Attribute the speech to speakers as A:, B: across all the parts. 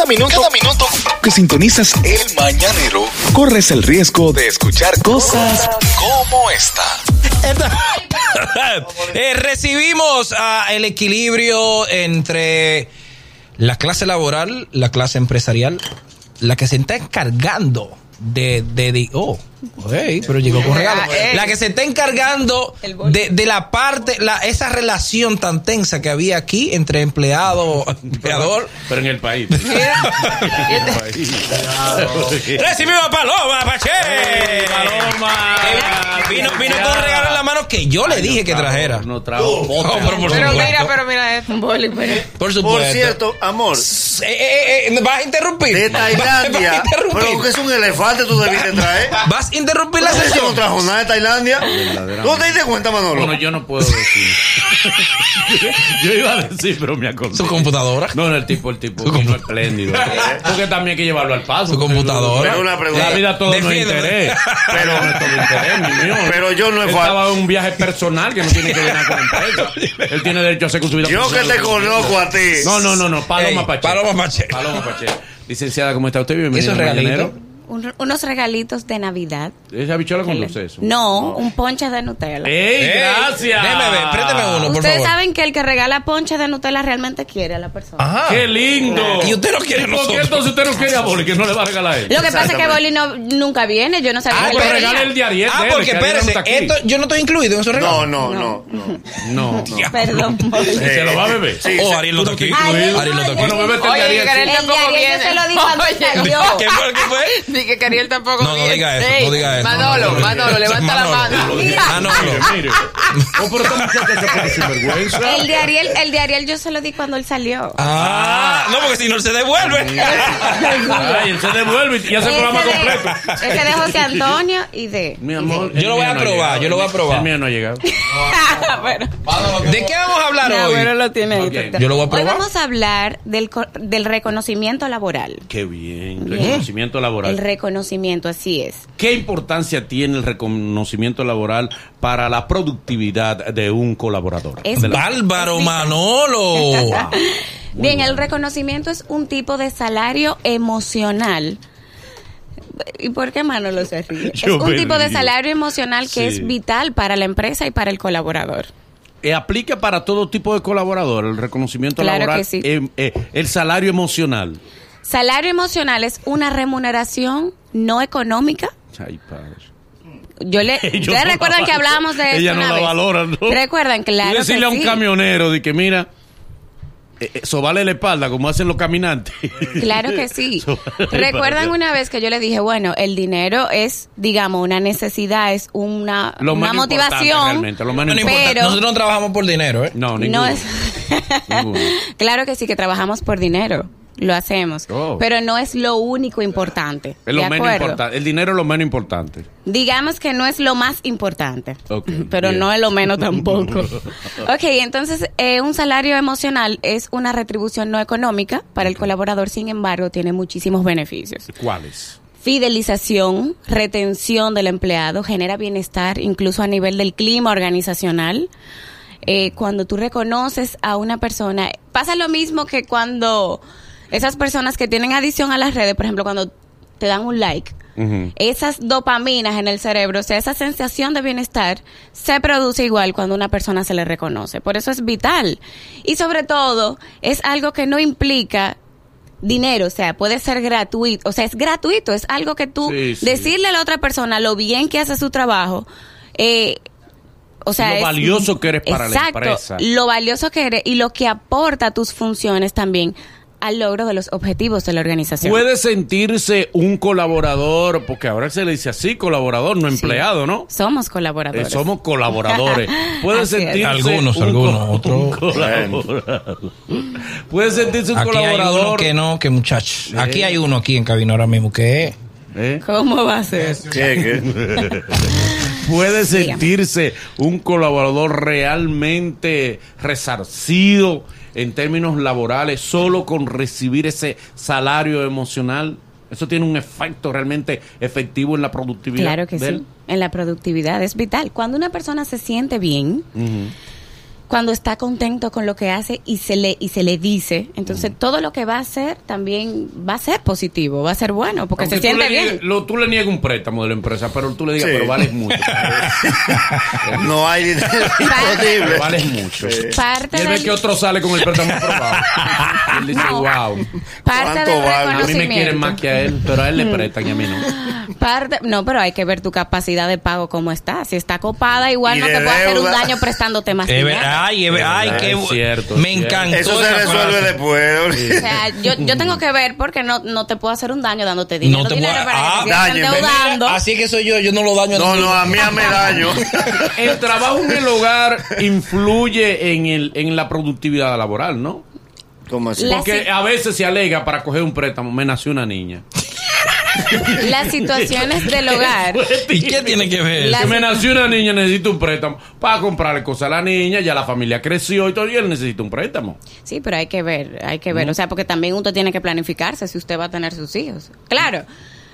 A: Cada minuto, cada minuto que sintonizas el mañanero, corres el riesgo de escuchar cosas como esta.
B: Eh, recibimos el equilibrio entre la clase laboral, la clase empresarial, la que se está encargando de, de, de- oh, hey, pero llegó con regalo. La que se está encargando de, de la parte, la, esa relación tan tensa que había aquí entre empleado, empleador.
C: Pero en el país.
B: Recibimos a Paloma Pache.
C: Paloma.
B: Vino, vino con un regalo en la mano que yo le dije que trajera.
C: No trajo.
B: Oh, pero por
D: Pero
B: supuesto.
D: mira, pero mira esto.
B: Por supuesto.
E: Por cierto, amor,
B: Eh, eh, eh, ¿Vas a interrumpir?
E: de
B: ¿Vas-
E: Tailandia.
B: ¿Vas a interrumpir?
E: Pero que es un elefante tú debiste traer.
B: ¿Vas a interrumpir la
E: no
B: sesión?
E: trajo nada de Tailandia. ¿Tú te diste cuenta, Manolo?
C: Bueno, yo no puedo decir. yo iba a decir, pero me acordé.
B: Su computadora.
C: No, no, el tipo, el tipo
B: Su
C: vino espléndido. Porque también hay que llevarlo al paso.
B: Su computadora.
E: Pero una pregunta.
C: La vida todo no interés. Pero no es todo interés, mi mío.
E: Pero yo no he
C: Estaba en un viaje personal que no tiene que ver nada con la empresa. Él tiene derecho a hacer con su vida
E: Yo que te conozco a ti.
C: No, no, no, no. Paloma
B: Ey,
C: Pache.
B: Paloma Pache.
C: Paloma Pache. Licenciada, ¿cómo está usted? Bienvenida.
B: ¿Eso es
C: al
B: regalito?
F: Un- unos regalitos de Navidad.
C: ¿Esa bichola con dulce eso?
F: No, un ponche de Nutella.
C: ¡Ey,
B: Ey,
C: gracias!
B: déjeme ver, présteme uno, por
F: Ustedes
B: favor.
F: saben que el que regala ponche de Nutella realmente quiere a la persona.
B: Ajá.
C: ¡Qué lindo!
B: Y usted no quiere a
C: ¿Y ¿Por qué
B: nosotros?
C: entonces usted no quiere a Boli? Que no le va a regalar a él.
F: Lo que pasa es que Boli no, nunca viene. Yo no sabía
C: Ah,
F: que
C: pero regale
F: venía.
C: el de Ariel.
B: Ah, porque
C: que Ariel no
B: espérese,
C: está aquí.
B: esto, yo no estoy incluido en esos regalos.
E: No, no, no, no.
C: No.
F: Perdón, Boli.
C: ¿Se lo va a beber?
E: Sí,
B: Oh. Ariel no está aquí. Ariel no está aquí.
C: Bueno, el de Ariel.
D: Ariel
C: sí.
F: El de Ariel yo se lo di cuando
D: Oye,
F: salió.
B: ¿Qué fue? ¿Qué fue?
D: Que Ariel tampoco
B: No, no diga eso,
D: Ey,
B: no diga eso.
D: Manolo, Manolo, levanta la mano.
B: Manolo.
C: Mire, sinvergüenza.
F: El de Ariel, el de Ariel yo se lo di cuando él salió.
B: Ah, no, porque si no se devuelve.
C: Ay, él se devuelve y hace el programa
F: de-
C: completo.
F: Ese de José Antonio y de.
C: Mi amor.
B: Yo lo voy a probar, yo lo voy a probar.
C: El mío no ha llegado.
F: bueno,
B: ¿De qué vamos a hablar hoy?
F: lo tiene.
B: Yo lo voy a
F: Hoy
B: probar.
F: vamos a hablar del, co- del reconocimiento laboral.
C: Qué bien.
F: Bien.
C: Reconocimiento laboral.
F: Reconocimiento, así es.
C: ¿Qué importancia tiene el reconocimiento laboral para la productividad de un colaborador?
F: Es
B: Bárbaro Manolo.
F: Bien, el reconocimiento es un tipo de salario emocional. ¿Y por qué Manolo se ríe?
C: Yo
F: es un tipo de salario emocional que
C: Sí.
F: es vital para la empresa y para el colaborador.
C: Eh, ¿Aplica para todo tipo de colaborador el reconocimiento
F: Claro
C: laboral?
F: que sí.
C: Eh, eh, el salario emocional.
F: Salario emocional es una remuneración no económica.
C: Ay, padre.
F: Yo le, ¿ustedes
C: no
F: recuerdan
C: la
F: que hablábamos de
C: Ella
F: esto
C: no
F: una
C: la
F: vez?
C: valora, ¿no?
F: ¿Recuerdan? Claro
C: Tú decirle
F: que
C: a un
F: sí.
C: camionero de que mira, eh, eh, sobale la espalda como hacen los caminantes.
F: Claro que sí. ¿Recuerdan una vez que yo le dije, bueno, el dinero es, digamos, una necesidad, es una,
C: Lo
F: una motivación?
C: realmente, lo menos
F: Pero-
B: Nosotros no trabajamos por dinero, ¿eh?
C: No, ninguno.
F: No es...
C: Ninguno.
F: claro que sí, que trabajamos por dinero. Lo hacemos.
C: Oh.
F: Pero no es lo único importante.
C: Es lo
F: ¿de
C: menos importante. El dinero es lo menos importante.
F: Digamos que no es lo más importante,
C: Ok,
F: pero
C: bien.
F: no es lo menos tampoco. ok, entonces eh, un salario emocional es una retribución no económica para el colaborador, sin embargo, tiene muchísimos beneficios.
C: ¿Cuáles?
F: Fidelización, retención del empleado, genera bienestar incluso a nivel del clima organizacional. Eh, cuando tú reconoces a una persona, pasa lo mismo que cuando esas personas que tienen adicción a las redes, por ejemplo, cuando te dan un like, esas dopaminas en el cerebro, o sea, esa sensación de bienestar se produce igual cuando una persona se le reconoce. Por eso es vital. Y sobre todo, es algo que no implica dinero, o sea, puede ser gratuito, o sea, es gratuito, es algo que tú
C: Sí, sí.
F: decirle a la otra persona lo bien que hace su trabajo, eh, o sea,
C: Lo
F: es-
C: valioso que eres para la empresa.
F: Lo valioso que eres y lo que aporta a tus funciones también al logro de los objetivos de la organización.
C: Puede sentirse un colaborador, porque ahora se le dice así, colaborador, no
F: Sí.
C: empleado, ¿no?
F: Somos
C: Eh,
F: colaboradores.
C: somos colaboradores. Puede
F: Así
C: sentirse
B: Algunos,
C: un
B: algunos,
C: co-
B: otros.
C: colaborador. Puede sentirse un
B: Aquí hay uno
C: colaborador.
B: que no, que muchachos. Aquí hay uno aquí en cabina ahora mismo que es.
C: ¿Eh?
F: ¿Cómo va a ser?
E: ¿Qué, qué?
C: Puede sentirse un colaborador realmente resarcido en términos laborales solo con recibir ese salario emocional. Eso tiene un efecto realmente efectivo en la productividad.
F: Claro que sí. En la productividad es vital. Cuando una persona se siente bien. Cuando está contento con lo que hace y se le y se le dice, entonces todo lo que va a hacer también va a ser positivo, va a ser bueno, porque
C: Aunque
F: se siente bien.
C: lo- tú le niegas un préstamo de la empresa, pero tú le digas,
E: Sí.
C: pero vales mucho.
E: No hay dinero disponible.
C: Pero vales mucho.
F: Parte
C: Y él ve que otro sale con el préstamo aprobado. Él dice,
F: No.
C: wow.
F: Parte
E: ¿Cuánto
F: del
E: vale?
C: A mí me quieren más que a él, pero a él le prestan y a mí no.
F: Parte, no, pero hay que ver tu capacidad de pago cómo está. Si está copada, igual
E: Y
F: no te puede hacer un daño prestándote más dinero.
B: Ay, es verdad, ay, qué
C: cierto,
B: Me
C: cierto.
B: encantó.
E: Eso se resuelve
B: frase.
E: después.
F: O sea, yo, yo tengo que ver porque no, no te puedo hacer un daño dándote dinero.
B: No te
F: dinero
B: puedo-
F: para
B: ah,
F: endeudando.
B: Así que soy yo, yo no lo daño a
E: No, no, a mí me daño.
C: El trabajo en el hogar influye en, el, en la productividad laboral, ¿no?
E: ¿Cómo así?
C: Porque a veces se alega para coger un préstamo, me nació una niña.
F: Las situaciones del hogar.
B: ¿Y qué tiene que ver?
C: Que me nació una niña, necesito un préstamo para comprarle cosas a la niña, ya la familia creció y él necesita un préstamo.
F: Sí, pero hay que ver, hay que ver. O sea, porque también usted tiene que planificarse si usted va a tener sus hijos. Claro,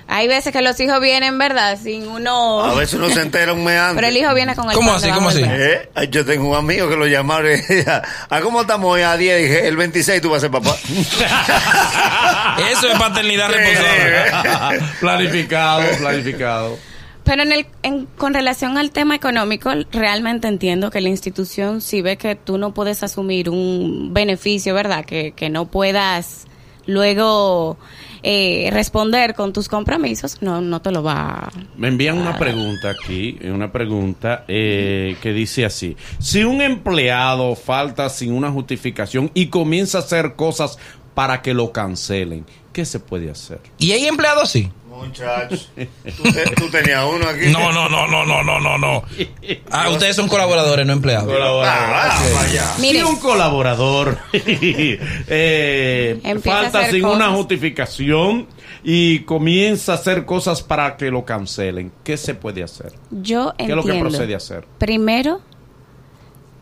F: hay veces que los hijos vienen, ¿verdad? Sin uno...
E: A veces uno se entera un mes antes.
F: Pero el hijo viene con el
B: ¿Cómo así? ¿Cómo así?
E: ¿Eh? Ay, Yo tengo un amigo que lo llamaron ¿a cómo estamos hoy a 10? Dije, el 26 tú vas a ser papá.
B: Eso es paternidad responsable.
C: planificado, planificado.
F: Pero en el, en- con relación al tema económico, realmente entiendo que la institución, si ve que tú no puedes asumir un beneficio, ¿verdad? Que, que no puedas luego eh, responder con tus compromisos, no, no te lo va
C: Me envían una pregunta aquí, una pregunta eh, que dice así. Si un empleado falta sin una justificación y comienza a hacer cosas para que lo cancelen, ¿qué se puede hacer?
B: ¿Y hay empleados así?
E: Muchachos, tú, te- tú tenías uno aquí.
B: No, no, no, no, no, no, no, no. Ah, ustedes son colaboradores, no empleados.
E: Ah, vaya.
F: Mire.
C: Si un colaborador eh, falta sin
F: cosas.
C: una justificación y comienza a hacer cosas para que lo cancelen, ¿qué se puede hacer?
F: Yo
C: ¿Qué es
F: entiendo.
C: lo que procede a hacer?
F: Primero,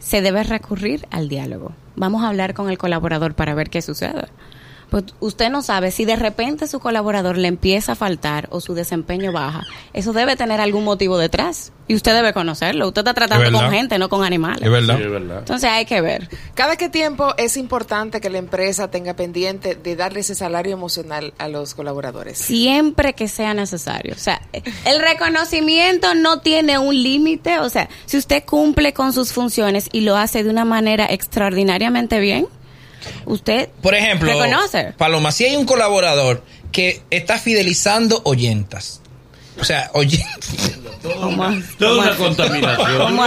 F: se debe recurrir al diálogo. Vamos a hablar con el colaborador para ver qué sucede. Pues usted no sabe si de repente su colaborador le empieza a faltar o su desempeño baja. Eso debe tener algún motivo detrás. Y usted debe conocerlo. Usted está tratando
B: Es
F: con gente, no con animales.
B: Es verdad.
C: Sí, es verdad.
F: Entonces hay que ver.
D: ¿Cada qué tiempo es importante que la empresa tenga pendiente de darle ese salario emocional a los colaboradores?
F: Siempre que sea necesario. O sea, el reconocimiento no tiene un límite. O sea, si usted cumple con sus funciones y lo hace de una manera extraordinariamente bien, usted
B: Por ejemplo,
F: reconoce.
B: Paloma, si hay un colaborador que está fidelizando oyentas. O sea, oyentas.
F: ¿Cómo así?
C: Toda
F: ¿Cómo
C: una contaminación.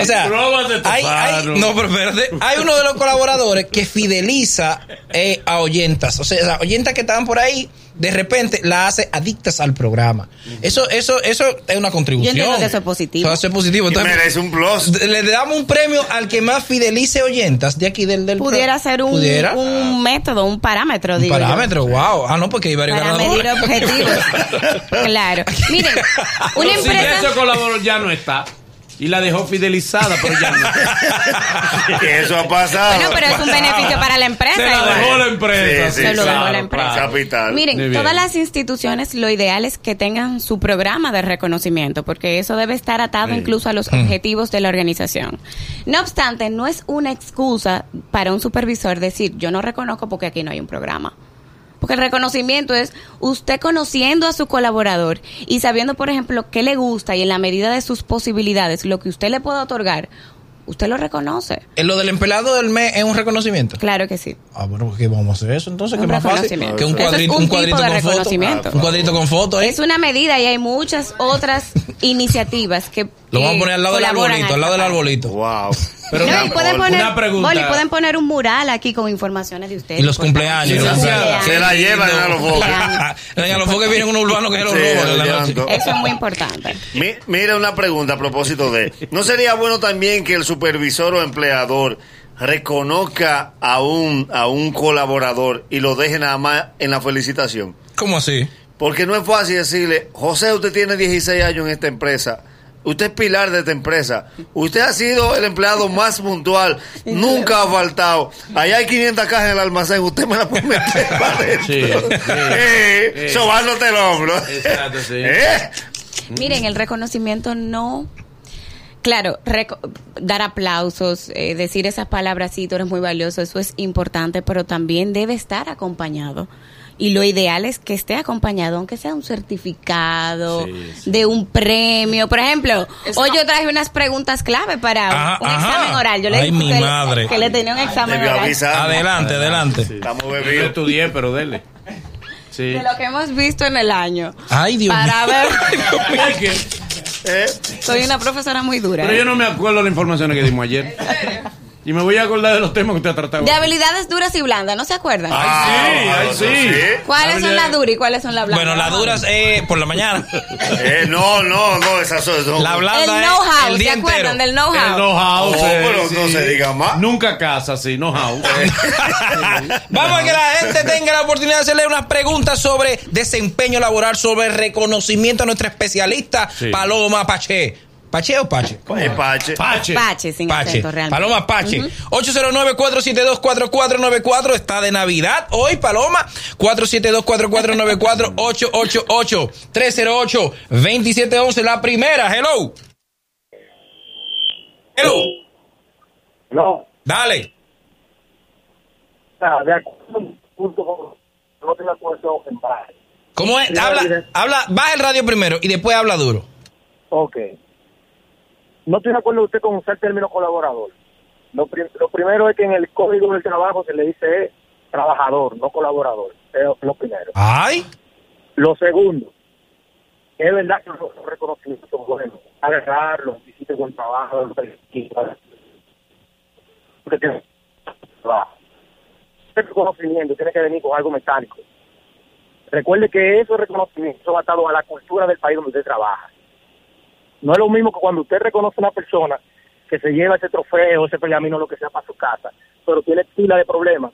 B: O sea,
C: Pruebas de
B: hay, hay- no, pero espérate, hay uno de los colaboradores que fideliza eh, a oyentas. O sea, las oyentas que estaban por ahí, de repente la hace adictas al programa. Eso, eso, eso es una contribución.
F: Yo entiendo que eso es positivo.
B: Eso es positivo. Entonces,
E: merece un plus.
B: le damos un premio al que más fidelice oyentas de aquí del, del
F: Pudiera
B: pro-
F: ser un,
B: Pudiera.
F: un método, un parámetro,
B: Un
F: digo yo.
B: parámetro, wow. Ah, no, porque hay varios
F: Para
B: ganadores.
F: medir objetivos. claro. Miren, una
C: Pero si ya ese
F: empresa...
C: colaborador ya no está y la dejó fidelizada, pero ya no.
E: Eso ha pasado.
F: Bueno, pero es un beneficio para la empresa.
C: Se la dejó la empresa.
E: Sí, sí,
F: Se lo dejó la empresa.
C: claro.
E: Capital.
F: Miren, todas las instituciones lo ideal es que tengan su programa de reconocimiento, porque eso debe estar atado
C: Sí.
F: incluso a los objetivos de la organización. No obstante, no es una excusa para un supervisor decir, yo no reconozco porque aquí no hay un programa. Porque el reconocimiento es usted conociendo a su colaborador y sabiendo, por ejemplo, qué le gusta y en la medida de sus posibilidades, lo que usted le puede otorgar, usted lo reconoce.
B: Eh, Lo del empleado del mes es un reconocimiento.
F: Claro que sí.
B: Ah, bueno, pues ¿qué vamos a hacer eso entonces?
F: Un
B: que más fácil
F: reconocimiento.
B: que un
F: es
B: cuadrito,
F: un
B: cuadrito
F: de
B: con foto.
F: reconocimiento.
B: Un cuadrito con foto ahí.
F: Es una medida y hay muchas otras iniciativas que
B: Lo vamos a poner al lado del arbolito, al lado del arbolito.
E: Wow.
C: Pero
F: No,
C: una-
F: y pueden poner,
C: una pregunta.
F: Boli, pueden poner un mural aquí con informaciones de ustedes.
B: Y los cumpleaños. los.
E: Se la llevan a los focos.
B: En los foques vienen unos urbanos que se los roban.
F: Eso es muy importante.
E: Mi- Mira una pregunta a propósito de... ¿No sería bueno también que el supervisor o empleador reconozca a un, a un colaborador y lo deje nada más en la felicitación?
B: ¿Cómo así?
E: Porque no es fácil decirle, José, usted tiene 16 años en esta empresa. Usted es pilar de esta empresa. Usted ha sido el empleado más puntual. Nunca ha faltado. Allá hay 500 cajas en el almacén. Usted me la puede meter para adentro.
C: Sí, sí.
E: Eh,
C: Sí.
E: sobándote el hombro.
C: Exacto, sí.
E: Eh,
F: Miren, el reconocimiento no Claro, dar aplausos, eh, decir esas palabras, sí, tú eres muy valioso, eso es importante, pero también debe estar acompañado. Y lo ideal es que esté acompañado, aunque sea un certificado,
C: Sí, sí.
F: de un premio. Por ejemplo, hoy
D: no-
F: yo traje unas preguntas clave para
B: Ajá,
F: un
B: ajá.
F: examen oral. Yo le
B: Ay,
F: dije
B: mi
F: que, le-
B: madre.
F: que le tenía un examen oral.
E: avisar.
B: Adelante, adelante.
E: Estamos
C: Yo
E: bebidos.
C: estudié, pero dele. Sí.
F: De lo que hemos visto en el año.
B: Ay, Dios
F: Para
B: mío.
F: ver,
E: ¿Eh?
F: soy una profesora muy dura.
C: Pero
F: ¿eh?
C: yo no me acuerdo de las informaciones que dimos ayer. Y me voy a acordar de los temas que usted ha tratado.
F: De habilidades duras y blandas, ¿no se acuerdan?
C: Ay, sí, ay, sí.
F: ¿Cuáles son las duras y cuáles son las blancas?
B: Bueno, la duras eh, por la mañana.
E: Eh, no, no, no, esas son. son-
B: La blanda
F: El
B: es
F: know-how,
B: el
F: ¿se
B: día
F: acuerdan
B: entero.
F: del
C: El
F: know-how?
C: know-how.
E: Oh,
C: sí,
E: pero no se diga más.
C: Nunca casa, sí, know-how.
B: Vamos a que la gente tenga la oportunidad de hacerle unas preguntas sobre desempeño laboral, sobre reconocimiento a nuestra especialista
C: Sí.
B: Paloma Pache. ¿Pache o Pache? ¿Cómo es?
E: Pache.
C: Pache.
F: Pache, sin
B: Pache.
F: acento realmente.
B: Paloma Pache. 809-472-4494. Está de Navidad hoy, Paloma. 472-4494. 888-308-2711. La primera. Hello. Hello.
G: No,
B: Dale.
G: de acuerdo punto no de acuerdo en.
B: ¿Cómo es? Habla, habla, baja el radio primero y después habla duro.
G: Ok. No estoy de acuerdo usted con usar el término colaborador. Lo, pri- lo primero es que en el código del trabajo se le dice trabajador, no colaborador. Es lo primero.
B: Ay.
G: Lo segundo, es verdad que los los reconocimientos son buenos. Buen trabajo, porque tiene trabajo. El reconocimiento tiene que venir con algo mecánico. Recuerde que esos reconocimientos son atados a la cultura del país donde usted trabaja. No es lo mismo que cuando usted reconoce a una persona que se lleva ese trofeo, ese pergamino, lo que sea para su casa, pero tiene pila de problemas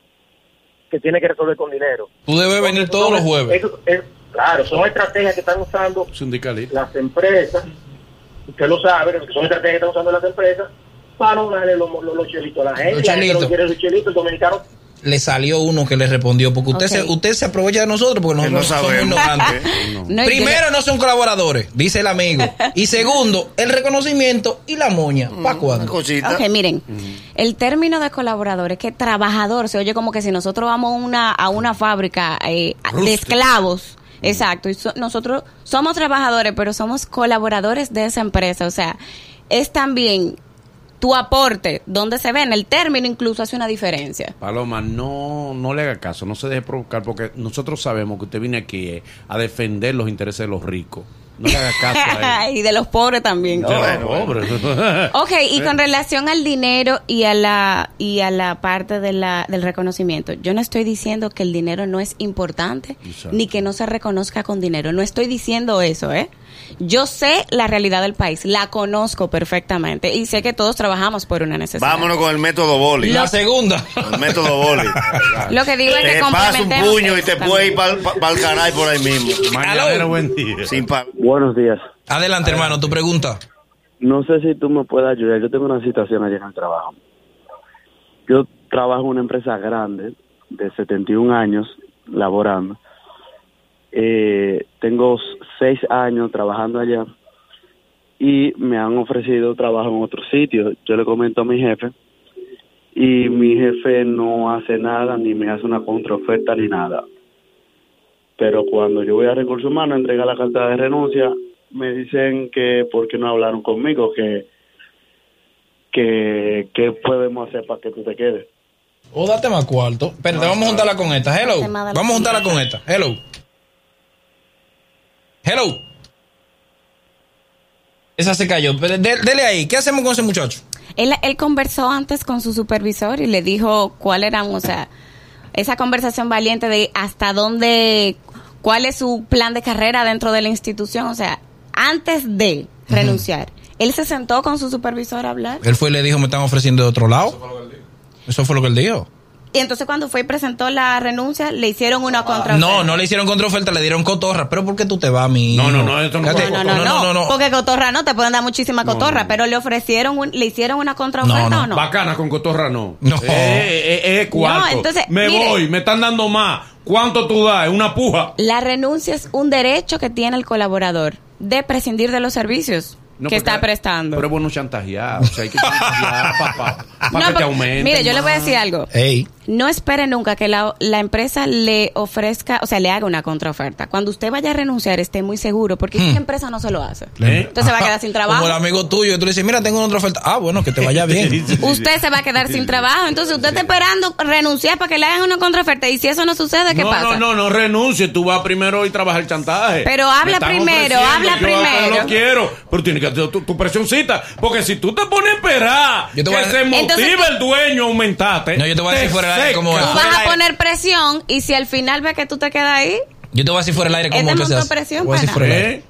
G: que tiene que resolver con dinero.
B: Tú debes venir todos los jueves.
G: Es- claro, son estrategias que están usando
C: Sindicalista.
G: las empresas, usted lo sabe, son estrategias que están usando las empresas para no darle los, los, los chelitos a la gente.
B: Los chelitos.
G: los chelitos, el dominicano
B: Le salió uno que le respondió. Porque usted, se, usted se aprovecha de nosotros porque
E: Que no
B: nosotros somos
E: sabemos.
B: ignorantes.
F: No,
B: Primero, no son colaboradores, dice el amigo. Y segundo, el reconocimiento y la moña. ¿Para
E: Una
B: cuándo?
E: cosita.
F: Ok, miren, el término de colaborador es que trabajador se oye como que si nosotros vamos a una, a una fábrica eh, de esclavos. Exacto, y so- nosotros somos trabajadores, pero somos colaboradores de esa empresa. O sea, es también tu aporte, donde se ve en el término incluso hace una diferencia.
C: Paloma, no, no le haga caso, no se deje provocar, porque nosotros sabemos que usted viene aquí eh, a defender los intereses de los ricos. No le haga caso a él.
F: y de los pobres también.
C: Ya,
F: Oh.
C: pobre.
F: Ok, y con relación al dinero y a la y a la parte de la, del reconocimiento, yo no estoy diciendo que el dinero no es importante
C: Exacto.
F: ni que no se reconozca con dinero. No estoy diciendo eso, ¿eh? Yo sé la realidad del país, la conozco perfectamente y sé que todos trabajamos por una necesidad.
E: Vámonos con el método boli.
B: La segunda.
E: El método boli.
F: Lo que digo es que
E: Te un puño y te
F: eso
E: puede ir para el canal por ahí mismo.
C: Mañanero,
B: Aló.
C: buen día.
E: Sin
H: Buenos días.
B: Adelante, hermano, tu pregunta.
H: No sé si tú me puedes ayudar. Yo tengo una situación allí en el trabajo. Yo trabajo en una empresa grande de 71 años laborando. Eh, tengo seis años trabajando allá y me han ofrecido trabajo en otro sitio. Yo le comento a mi jefe y mi jefe no hace nada ni me hace una contraoferta ni nada. Pero cuando yo voy a recursos humanos a entregar la carta de renuncia, me dicen que porque no hablaron conmigo, que que qué podemos hacer para que tú te quedes.
B: O date más cuarto. Espérate, vamos a juntarla con esta. Hello. Vamos a juntarla con esta. Hello. Hello. Esa se cayó. Pero de- Dele ahí. ¿Qué hacemos con ese muchacho?
F: Él, él conversó antes con su supervisor y le dijo cuál eran, o sea, esa conversación valiente de hasta dónde, cuál es su plan de carrera dentro de la institución, o sea, antes de renunciar. Él se sentó con su supervisor a hablar
B: Él fue y le dijo, me están ofreciendo de otro lado. Eso fue lo que él dijo.
F: Y entonces cuando fue y presentó la renuncia le hicieron una contra
B: No, no le hicieron contraoferta, le dieron cotorra. ¿Pero por qué tú te vas, mi
C: No, no, no, esto no
F: No, no, no,
B: no, no, no.
F: porque cotorra no, te pueden dar muchísima cotorra, pero le ofrecieron, un- le hicieron una contraoferta
B: No, no.
F: o no.
C: Bacana con cotorra no.
B: No.
C: Eh, eh, eh.
F: No, entonces,
C: me
F: mire.
C: voy, me están dando más. ¿Cuánto tú das? ¿Es una puja?
F: La renuncia es un derecho que tiene el colaborador de prescindir de los servicios.
C: No,
F: que está prestando.
C: Pero es bueno chantajear. O sea, hay que chantajear para
F: No,
C: que te aumente.
F: Mire, yo le voy a decir algo.
B: Ey.
F: No espere nunca que la, la empresa le ofrezca, o sea, le haga una contraoferta. Cuando usted vaya a renunciar, esté muy seguro, porque si la empresa no se lo hace.
C: ¿Eh?
F: Entonces va a quedar sin trabajo.
B: Como el amigo tuyo, y tú le dices, mira, tengo otra oferta. Ah, bueno, que te vaya bien.
F: Usted se va a quedar sin trabajo. Entonces usted está esperando renunciar para que le hagan una contraoferta. Y si eso no sucede, ¿qué
C: no,
F: pasa?
C: no, no, no renuncie. Tú vas primero y trabajas el chantaje.
F: Pero habla primero, habla
C: yo
F: primero.
C: No lo quiero. Pero tienes que hacer tu, tu presioncita. Porque si tú te pones a esperar
B: Yo te
C: que
B: voy a-
C: se motive
F: Entonces
C: el dueño a aumentarte.
B: No, yo te voy a decir fuera del aire cómo
F: Tú vas a poner presión y si al final ve que tú te quedas ahí,
B: Yo te voy a decir fuera del aire cómo
F: Él te
B: que se
F: montó
B: hace.
F: presión,
B: Voy a decir
F: pana.
B: fuera del aire.
C: ¿Eh?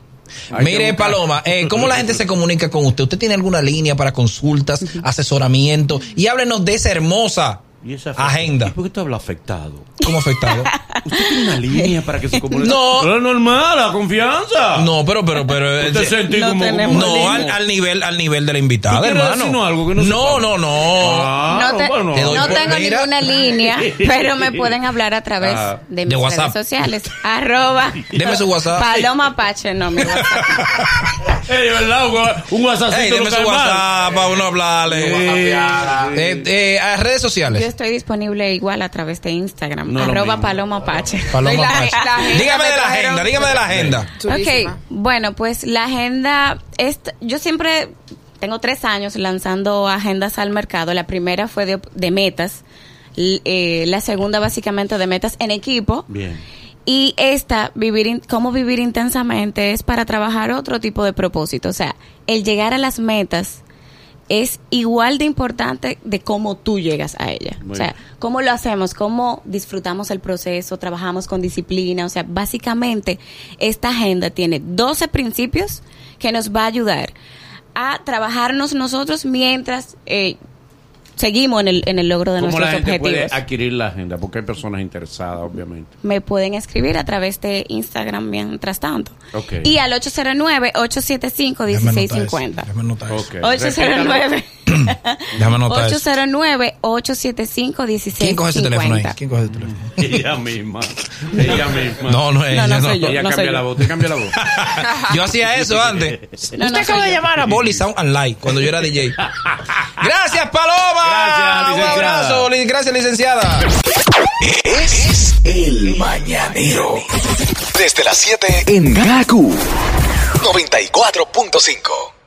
C: Hay que
B: Mire. Paloma, eh, ¿cómo la gente se comunica con usted? ¿Usted tiene alguna línea para consultas, asesoramiento? Y háblenos de esa hermosa
C: ¿Y esa
B: agenda.
C: ¿Y por qué tú hablas afectado?
B: ¿Cómo afectado?
C: ¿Usted tiene una línea para que se comunique?
B: No.
C: Pero es normal, la confianza.
B: No, pero, pero, pero.
C: Usted
B: eh,
C: sentí
F: no
C: como,
B: No, al, al nivel, al nivel de la invitada,
C: ¿Tú quieres
B: hermano.
C: decirnos algo que no
B: no, no, no.
C: Ah,
F: no, te-
C: bueno.
B: Te doy
F: no
B: por-
F: tengo
B: mira.
F: ninguna línea, pero me pueden hablar a través
C: Ah,
F: de mis
B: de WhatsApp.
F: redes sociales. Arroba.
B: Deme su WhatsApp.
F: Paloma Pache, no, mi WhatsApp.
C: Ey, ¿verdad? Un- WhatsAppcito
B: Ey,
C: no
B: deme su
C: mal.
B: WhatsApp para uno hablarle. Eh, eh, a redes
F: Yo
B: sociales.
F: Estoy disponible igual a través de Instagram.
C: No,
F: arroba. Paloma Pache.
B: Paloma
D: la-
B: Pache.
D: la
B: Dígame
D: me
B: de la agenda, dígame de la agenda.
D: Chulísima.
F: Ok, bueno, pues la agenda, es, yo siempre tengo tres años lanzando agendas al mercado. La primera fue de, de metas, l- eh, la segunda básicamente de metas en equipo.
C: Bien.
F: Y esta, vivir in- cómo vivir intensamente, es para trabajar otro tipo de propósito. O sea, el llegar a las metas es igual de importante de cómo tú llegas a ella.
C: Muy
F: o sea, cómo lo hacemos, cómo disfrutamos el proceso, trabajamos con disciplina. O sea, básicamente esta agenda tiene 12 principios que nos va a ayudar a trabajarnos nosotros mientras eh, seguimos en el, en el logro de
C: ¿Cómo
F: nuestros
C: la gente
F: objetivos.
C: puede adquirir la agenda? Porque hay personas interesadas, obviamente.
F: me pueden escribir a través de Instagram mientras tanto.
C: Ok.
F: Y al
B: Déjame anotar eso,
F: 809-875-1650.
B: déjame anotar eso.
C: Ok.
F: 809
B: Déjame anotar eso.
F: 809-875-1650.
B: ¿Quién coge ese teléfono ahí? ¿Quién coge ese teléfono?
C: Ella misma. Ella misma.
B: No, no es
F: No,
B: ella,
F: no soy yo.
C: Ella
F: no
C: cambia
F: soy
C: la
F: yo.
C: voz. Usted cambia la voz.
B: Yo hacía eso antes.
F: No,
B: Usted
F: no
B: acaba de llamar a Bolly Sound and Light cuando yo era DJ. Gracias, Paloma.
C: Gracias,
B: Un
C: licenciada.
B: abrazo. Gracias, licenciada.
A: Es el mañanero. Desde las 7 en Gaku 94.5.